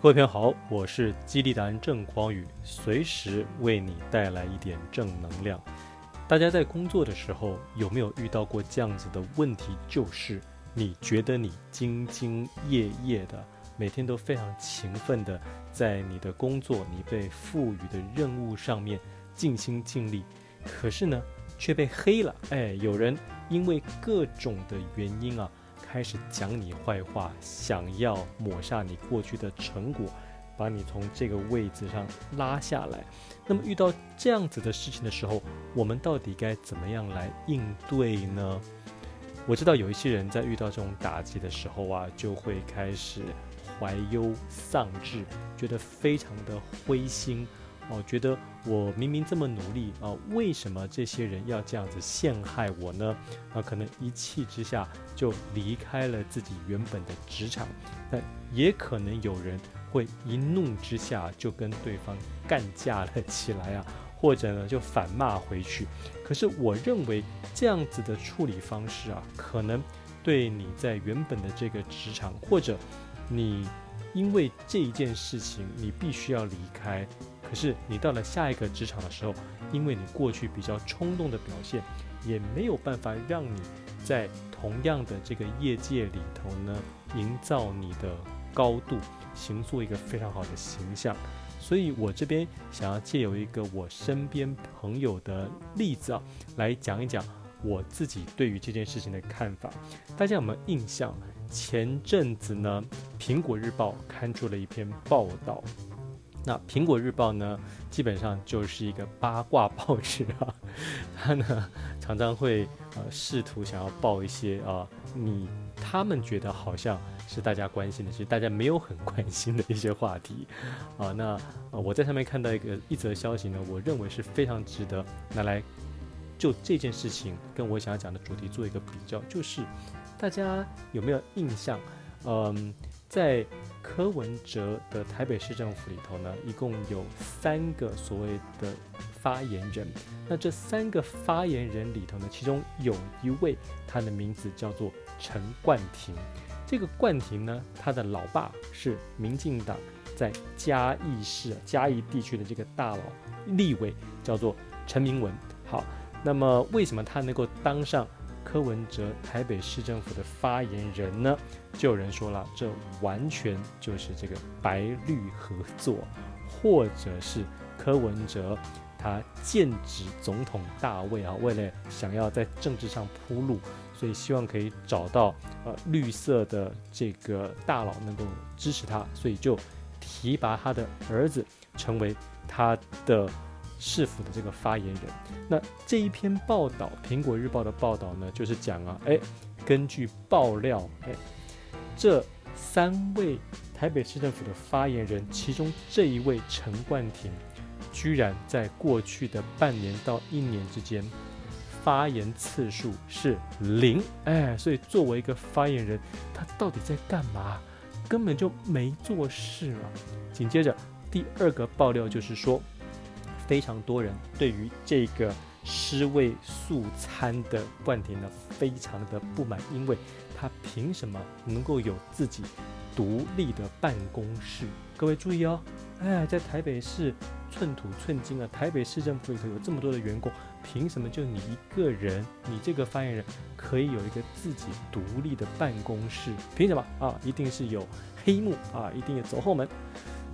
各位朋友好，我是激励达人郑匡宇，随时为你带来一点正能量。大家在工作的时候有没有遇到过这样子的问题？就是你觉得你兢兢业业的，每天都非常勤奋的在你的工作、你被赋予的任务上面尽心尽力，可是呢却被黑了。哎，有人因为各种的原因啊。开始讲你坏话，想要抹杀你过去的成果，把你从这个位置上拉下来。那么遇到这样子的事情的时候，我们到底该怎么样来应对呢？我知道有一些人在遇到这种打击的时候啊，就会开始怀忧丧志，觉得非常的灰心。哦，觉得我明明这么努力啊，为什么这些人要这样子陷害我呢？啊，可能一气之下就离开了自己原本的职场。那也可能有人会一怒之下就跟对方干架了 起来啊，或者呢就反骂回去。可是我认为这样子的处理方式啊，可能对你在原本的这个职场，或者你因为这一件事情你必须要离开。可是你到了下一个职场的时候，因为你过去比较冲动的表现，也没有办法让你在同样的这个业界里头呢，营造你的高度，形塑一个非常好的形象。所以我这边想要借由一个我身边朋友的例子啊，来讲一讲我自己对于这件事情的看法。大家有没有印象？前阵子呢，《苹果日报》刊出了一篇报道。那苹果日报呢，基本上就是一个八卦报纸啊，它呢常常会呃试图想要报一些啊、你他们觉得好像是大家关心的，其实大家没有很关心的一些话题啊。那、我在上面看到一个一则消息呢，我认为是非常值得拿来就这件事情跟我想要讲的主题做一个比较，就是大家有没有印象？嗯。在柯文哲的台北市政府里头呢，一共有三个所谓的发言人。那这三个发言人里头呢，其中有一位，他的名字叫做陈冠廷。这个冠廷呢，他的老爸是民进党在嘉义市嘉义地区的这个大佬立委，叫做陈明文。好，那么为什么他能够当上？柯文哲台北市政府的发言人呢，就有人说了，这完全就是这个白绿合作，或者是柯文哲他剑指总统大位啊，为了想要在政治上铺路，所以希望可以找到呃绿色的这个大佬能够支持他，所以就提拔他的儿子成为他的。市府的这个发言人，那这一篇报道，《苹果日报》的报道呢，就是讲啊，哎，根据爆料，哎，这三位台北市政府的发言人，其中这一位陈冠廷，居然在过去的半年到一年之间，发言次数是零，哎，所以作为一个发言人，他到底在干嘛？根本就没做事嘛。紧接着第二个爆料就是说。非常多人对于这个尸位素餐的冠廷呢，非常的不满，因为他凭什么能够有自己独立的办公室？各位注意哦，哎，在台北市寸土寸金啊，台北市政府里头有这么多的员工，凭什么就你一个人，你这个发言人可以有一个自己独立的办公室？凭什么啊？一定是有黑幕啊，一定有走后门。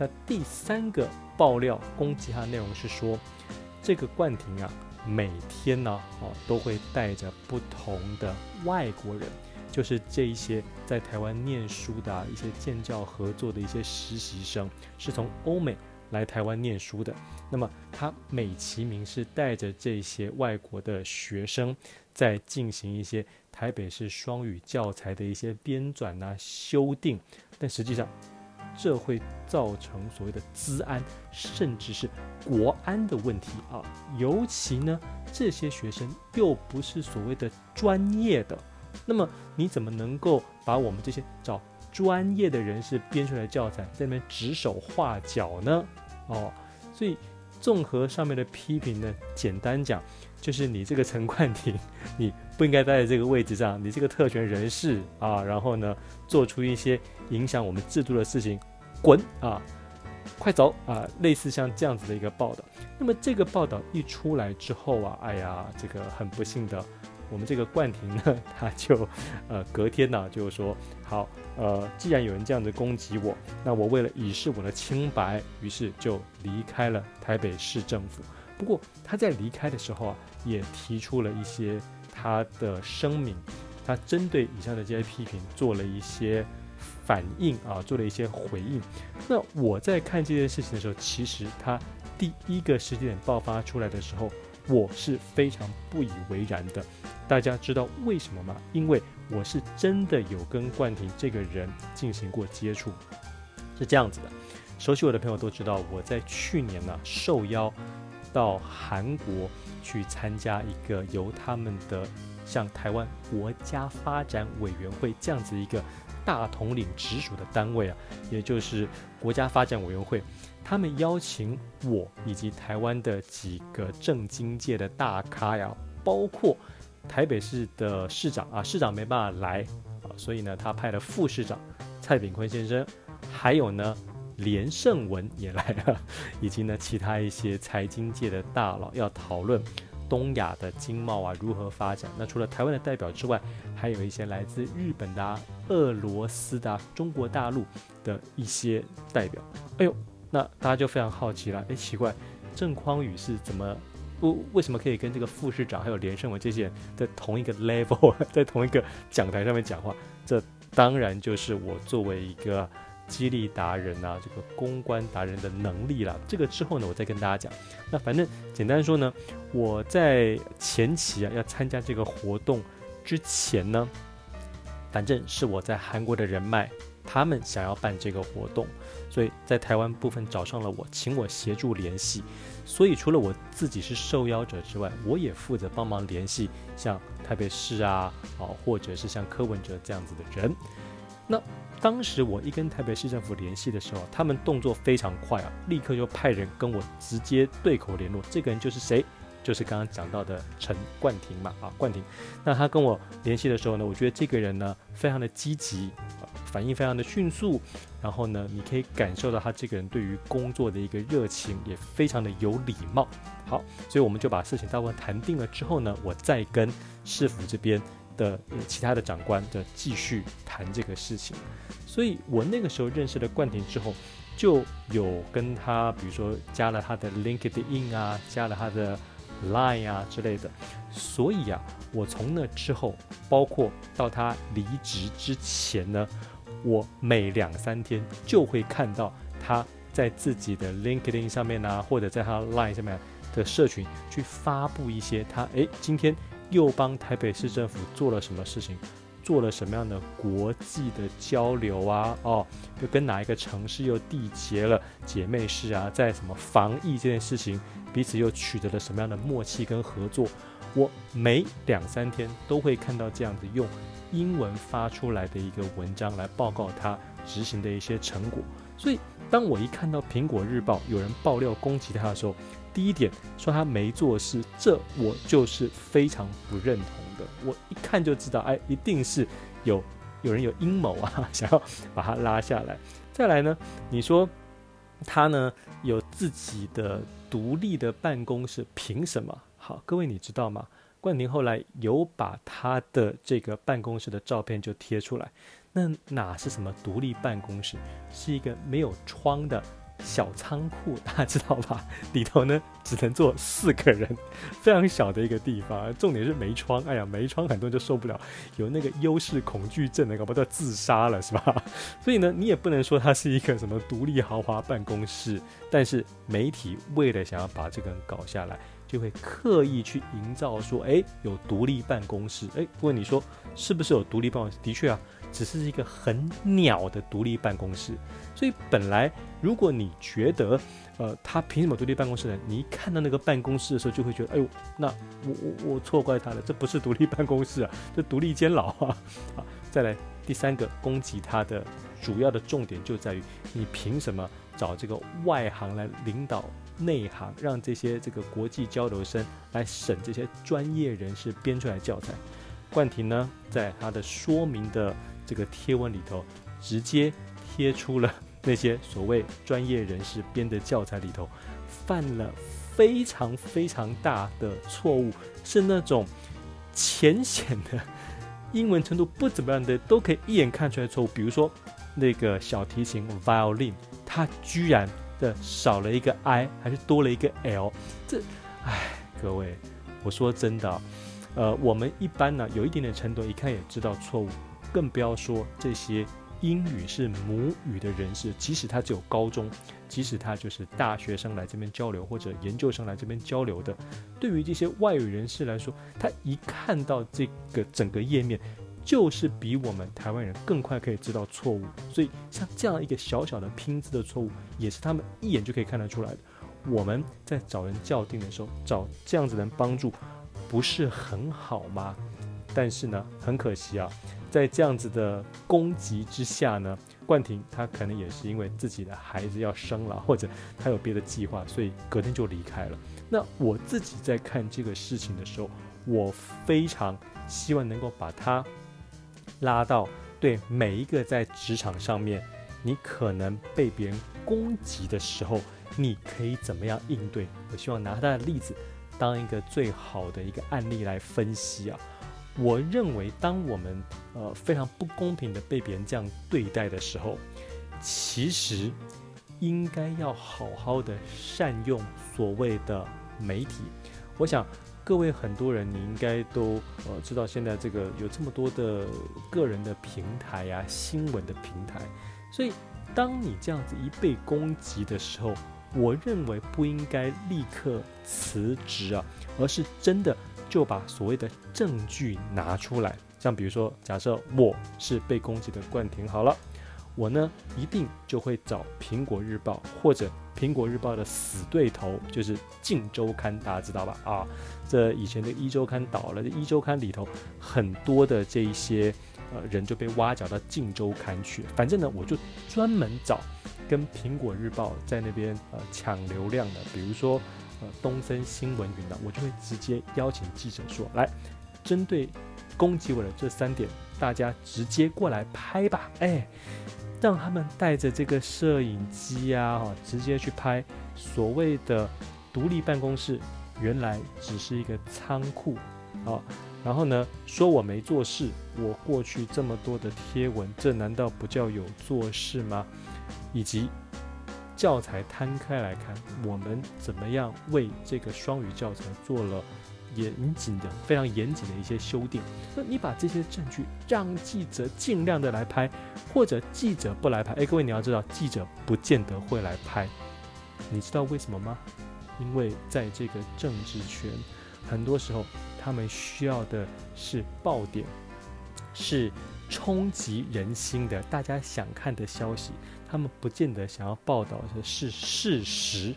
那第三个爆料攻击他的内容是说，这个冠廷啊，每天呢，哦，都会带着不同的外国人，就是这一些在台湾念书的啊一些建教合作的一些实习生，是从欧美来台湾念书的。那么他美其名是带着这些外国的学生，在进行一些台北市双语教材的一些编纂啊、修订，但实际上。这会造成所谓的资安，甚至是国安的问题啊！尤其呢，这些学生又不是所谓的专业的，那么你怎么能够把我们这些找专业的人士编出来的教材在那边指手画脚呢？哦，所以综合上面的批评呢，简单讲就是你这个陈冠廷，你不应该待在这个位置上，你这个特权人士啊，然后呢，做出一些影响我们制度的事情。滚啊，快走啊，类似像这样子的一个报道。那么这个报道一出来之后啊，哎呀，这个很不幸的。我们这个冠廷呢，他就呃隔天呢、就说好，呃，既然有人这样子攻击我，那我为了以示我的清白，于是就离开了台北市政府。不过他在离开的时候啊，也提出了一些他的声明，他针对以上的这些批评做了一些反应啊，做了一些回应。那我在看这件事情的时候，其实他第一个时间点爆发出来的时候，我是非常不以为然的。大家知道为什么吗？因为我是真的有跟冠廷这个人进行过接触，是这样子的。熟悉我的朋友都知道，我在去年呢、受邀到韩国去参加一个由他们的像台湾国家发展委员会这样子一个大统领直属的单位啊，也就是国家发展委员会，他们邀请我以及台湾的几个政经界的大咖呀，包括。台北市的市长啊，市长没办法来啊，所以呢，他派了副市长蔡炳坤先生，还有呢连胜文也来了，以及呢其他一些财经界的大佬要讨论东亚的经贸啊如何发展。那除了台湾的代表之外，还有一些来自日本的、啊、俄罗斯的、啊、中国大陆的一些代表。哎呦，那大家就非常好奇了，哎，奇怪，郑匡宇是怎么？不，为什么可以跟这个副市长还有连胜文这些人在同一个 level，在同一个讲台上面讲话？这当然就是我作为一个激励达人啊，这个公关达人的能力啦。这个之后呢，我再跟大家讲。那反正简单说呢，我在前期啊要参加这个活动之前呢，反正是我在韩国的人脉，他们想要办这个活动，所以在台湾部分找上了我，请我协助联系。所以，除了我自己是受邀者之外，我也负责帮忙联系像台北市啊，啊，或者是像柯文哲这样子的人。那当时我一跟台北市政府联系的时候，他们动作非常快啊，立刻就派人跟我直接对口联络。这个人就是谁？就是刚刚讲到的陈冠廷嘛，啊，冠廷。那他跟我联系的时候呢，我觉得这个人呢，非常的积极。反应非常的迅速，然后呢，你可以感受到他这个人对于工作的一个热情，也非常的有礼貌。好，所以我们就把事情大部分谈定了之后呢，我再跟市府这边的其他的长官的继续谈这个事情。所以我那个时候认识了冠廷之后，就有跟他，比如说加了他的 LinkedIn 啊，加了他的 Line 啊之类的。所以啊，我从那之后，包括到他离职之前呢。我每两三天就会看到他在自己的 LinkedIn 上面啊，或者在他 Line 上面的社群去发布一些他诶，今天又帮台北市政府做了什么事情，做了什么样的国际的交流啊，哦，又跟哪一个城市又缔结了？姐妹市啊，在什么防疫这件事情，彼此又取得了什么样的默契跟合作，我每两三天都会看到这样子用。英文发出来的一个文章来报告他执行的一些成果，所以当我一看到《苹果日报》有人爆料攻击他的时候，第一点说他没做事，这我就是非常不认同的。我一看就知道，哎，一定是有有人有阴谋啊，想要把他拉下来。再来呢，你说他呢有自己的独立的办公室，凭什么？好，各位你知道吗？冠廷后来有把他的这个办公室的照片就贴出来，那哪是什么独立办公室，是一个没有窗的小仓库，大家知道吧？里头呢只能坐四个人，非常小的一个地方。重点是没窗，哎呀，没窗很多人就受不了，有那个优势恐惧症的，搞不好自杀了，是吧？所以呢，你也不能说它是一个什么独立豪华办公室，但是媒体为了想要把这个人搞下来。就会刻意去营造说，哎，有独立办公室，哎，问你说是不是有独立办公室？的确啊，只是一个很鸟的独立办公室。所以本来如果你觉得，呃，他凭什么独立办公室呢？你一看到那个办公室的时候，就会觉得，哎呦，那我我我错怪他了，这不是独立办公室啊，这独立监牢啊。好，再来第三个攻击他的主要的重点就在于，你凭什么找这个外行来领导？内行让这些这个国际交流生来审这些专业人士编出来教材。冠廷呢，在他的说明的这个贴文里头，直接贴出了那些所谓专业人士编的教材里头，犯了非常非常大的错误，是那种浅显的英文程度不怎么样的都可以一眼看出来错误。比如说那个小提琴 violin，它居然的少了一个 i，还是多了一个 l，这，哎，各位，我说真的，呃，我们一般呢有一点点程度，一看也知道错误，更不要说这些。英语是母语的人士，即使他只有高中，即使他就是大学生来这边交流，或者研究生来这边交流的，对于这些外语人士来说，他一看到这个整个页面，就是比我们台湾人更快可以知道错误。所以像这样一个小小的拼字的错误，也是他们一眼就可以看得出来的。我们在找人校订的时候，找这样子人帮助，不是很好吗？但是呢，很可惜啊。在这样子的攻击之下呢，冠廷他可能也是因为自己的孩子要生了，或者他有别的计划，所以隔天就离开了。那我自己在看这个事情的时候，我非常希望能够把他拉到对每一个在职场上面，你可能被别人攻击的时候，你可以怎么样应对？我希望拿他的例子当一个最好的一个案例来分析啊。我认为，当我们呃非常不公平的被别人这样对待的时候，其实应该要好好的善用所谓的媒体。我想各位很多人，你应该都呃知道，现在这个有这么多的个人的平台呀、新闻的平台，所以当你这样子一被攻击的时候，我认为不应该立刻辞职啊，而是真的。就把所谓的证据拿出来，像比如说，假设我是被攻击的冠廷，好了，我呢一定就会找苹果日报或者苹果日报的死对头，就是镜周刊，大家知道吧？啊，这以前的一周刊倒了，这壹周刊里头很多的这一些呃人就被挖角到镜周刊去，反正呢，我就专门找跟苹果日报在那边呃抢流量的，比如说。呃，东森新闻云呢，我就会直接邀请记者说：“来，针对攻击我的这三点，大家直接过来拍吧。”哎，让他们带着这个摄影机啊，哈，直接去拍。所谓的独立办公室，原来只是一个仓库啊。然后呢，说我没做事，我过去这么多的贴文，这难道不叫有做事吗？以及。教材摊开来看，我们怎么样为这个双语教材做了严谨的、非常严谨的一些修订？那你把这些证据让记者尽量的来拍，或者记者不来拍？哎，各位你要知道，记者不见得会来拍，你知道为什么吗？因为在这个政治圈，很多时候他们需要的是爆点，是冲击人心的，大家想看的消息。他们不见得想要报道的是事实，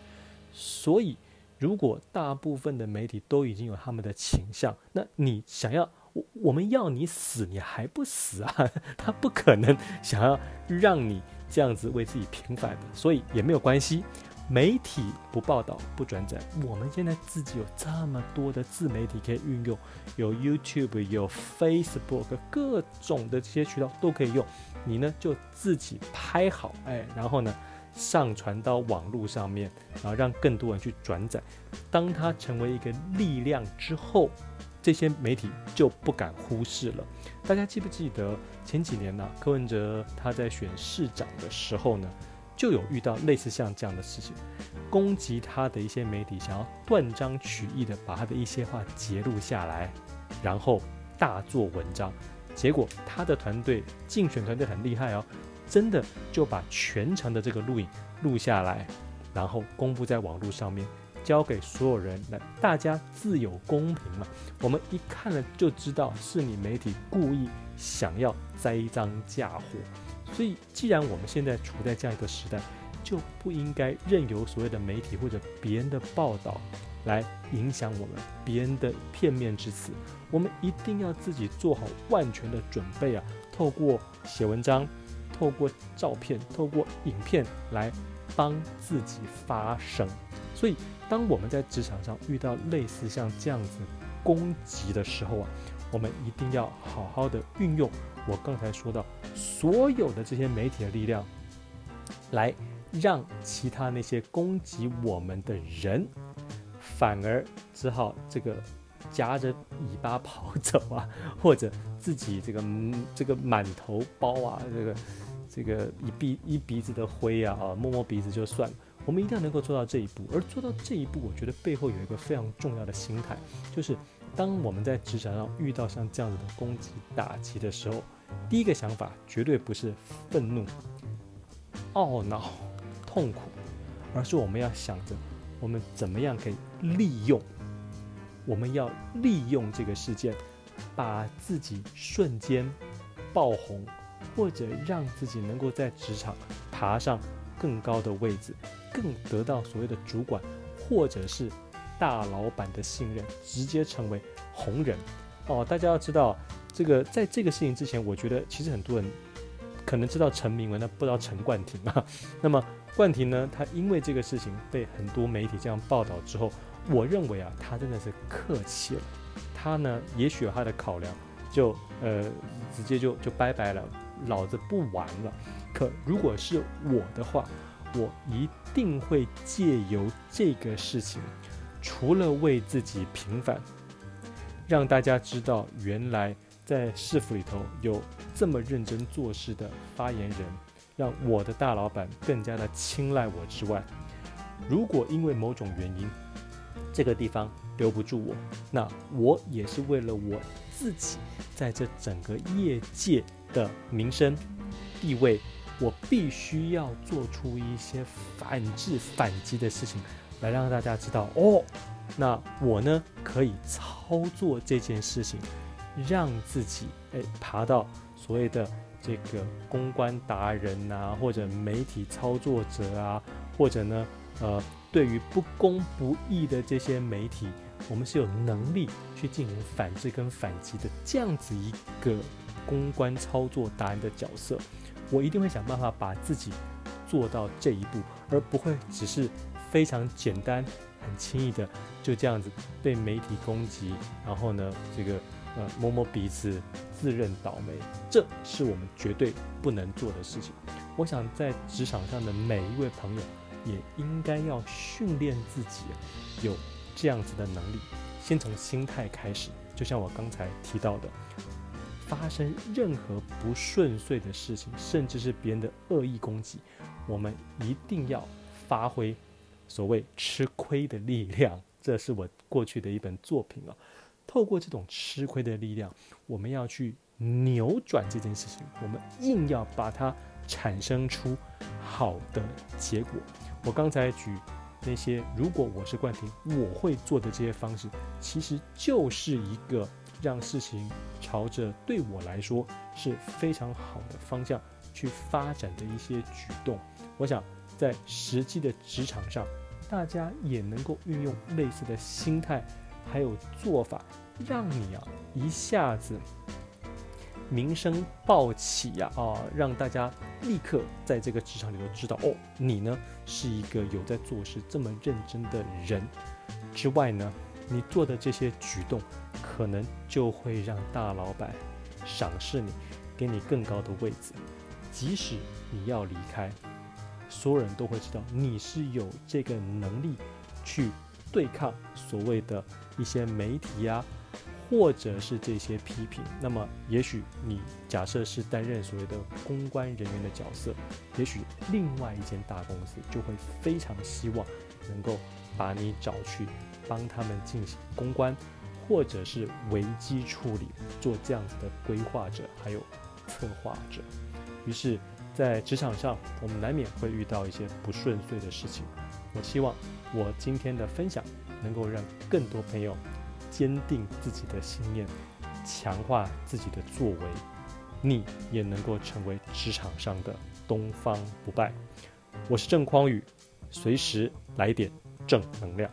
所以如果大部分的媒体都已经有他们的倾向，那你想要我我们要你死，你还不死啊？他不可能想要让你这样子为自己平反的，所以也没有关系。媒体不报道不转载，我们现在自己有这么多的自媒体可以运用，有 YouTube，有 Facebook，各种的这些渠道都可以用。你呢就自己拍好，哎，然后呢上传到网络上面，然后让更多人去转载。当它成为一个力量之后，这些媒体就不敢忽视了。大家记不记得前几年呢，柯文哲他在选市长的时候呢？就有遇到类似像这样的事情，攻击他的一些媒体想要断章取义的把他的一些话截录下来，然后大做文章。结果他的团队竞选团队很厉害哦，真的就把全程的这个录影录下来，然后公布在网络上面，交给所有人来，大家自有公平嘛。我们一看了就知道是你媒体故意想要栽赃嫁祸。所以，既然我们现在处在这样一个时代，就不应该任由所谓的媒体或者别人的报道来影响我们，别人的片面之词。我们一定要自己做好万全的准备啊！透过写文章，透过照片，透过影片来帮自己发声。所以，当我们在职场上遇到类似像这样子攻击的时候啊，我们一定要好好的运用。我刚才说到，所有的这些媒体的力量，来让其他那些攻击我们的人，反而只好这个夹着尾巴跑走啊，或者自己这个这个满头包啊，这个这个一鼻一鼻子的灰啊啊，摸摸鼻子就算了。我们一定要能够做到这一步，而做到这一步，我觉得背后有一个非常重要的心态，就是当我们在职场上遇到像这样子的攻击打击的时候，第一个想法绝对不是愤怒、懊恼、痛苦，而是我们要想着我们怎么样可以利用，我们要利用这个事件，把自己瞬间爆红，或者让自己能够在职场爬上更高的位置。更得到所谓的主管或者是大老板的信任，直接成为红人哦。大家要知道，这个在这个事情之前，我觉得其实很多人可能知道陈明文，但不知道陈冠廷啊。那么冠廷呢，他因为这个事情被很多媒体这样报道之后，我认为啊，他真的是客气了。他呢，也许有他的考量，就呃直接就就拜拜了，老子不玩了。可如果是我的话，我一定会借由这个事情，除了为自己平反，让大家知道原来在市府里头有这么认真做事的发言人，让我的大老板更加的青睐我之外，如果因为某种原因，这个地方留不住我，那我也是为了我自己在这整个业界的名声地位。我必须要做出一些反制、反击的事情，来让大家知道哦。那我呢，可以操作这件事情，让自己诶爬到所谓的这个公关达人啊，或者媒体操作者啊，或者呢，呃，对于不公不义的这些媒体，我们是有能力去进行反制跟反击的这样子一个公关操作达人的角色。我一定会想办法把自己做到这一步，而不会只是非常简单、很轻易的就这样子被媒体攻击，然后呢，这个呃摸摸鼻子自认倒霉，这是我们绝对不能做的事情。我想在职场上的每一位朋友也应该要训练自己有这样子的能力，先从心态开始，就像我刚才提到的。发生任何不顺遂的事情，甚至是别人的恶意攻击，我们一定要发挥所谓吃亏的力量。这是我过去的一本作品啊。透过这种吃亏的力量，我们要去扭转这件事情，我们硬要把它产生出好的结果。我刚才举那些，如果我是冠廷，我会做的这些方式，其实就是一个。让事情朝着对我来说是非常好的方向去发展的一些举动，我想在实际的职场上，大家也能够运用类似的心态还有做法，让你啊一下子名声爆起呀啊，让大家立刻在这个职场里头知道哦，你呢是一个有在做事这么认真的人之外呢，你做的这些举动。可能就会让大老板赏识你，给你更高的位置。即使你要离开，所有人都会知道你是有这个能力去对抗所谓的一些媒体啊，或者是这些批评。那么，也许你假设是担任所谓的公关人员的角色，也许另外一间大公司就会非常希望能够把你找去帮他们进行公关。或者是危机处理，做这样子的规划者，还有策划者。于是，在职场上，我们难免会遇到一些不顺遂的事情。我希望我今天的分享能够让更多朋友坚定自己的信念，强化自己的作为，你也能够成为职场上的东方不败。我是郑匡宇，随时来点正能量。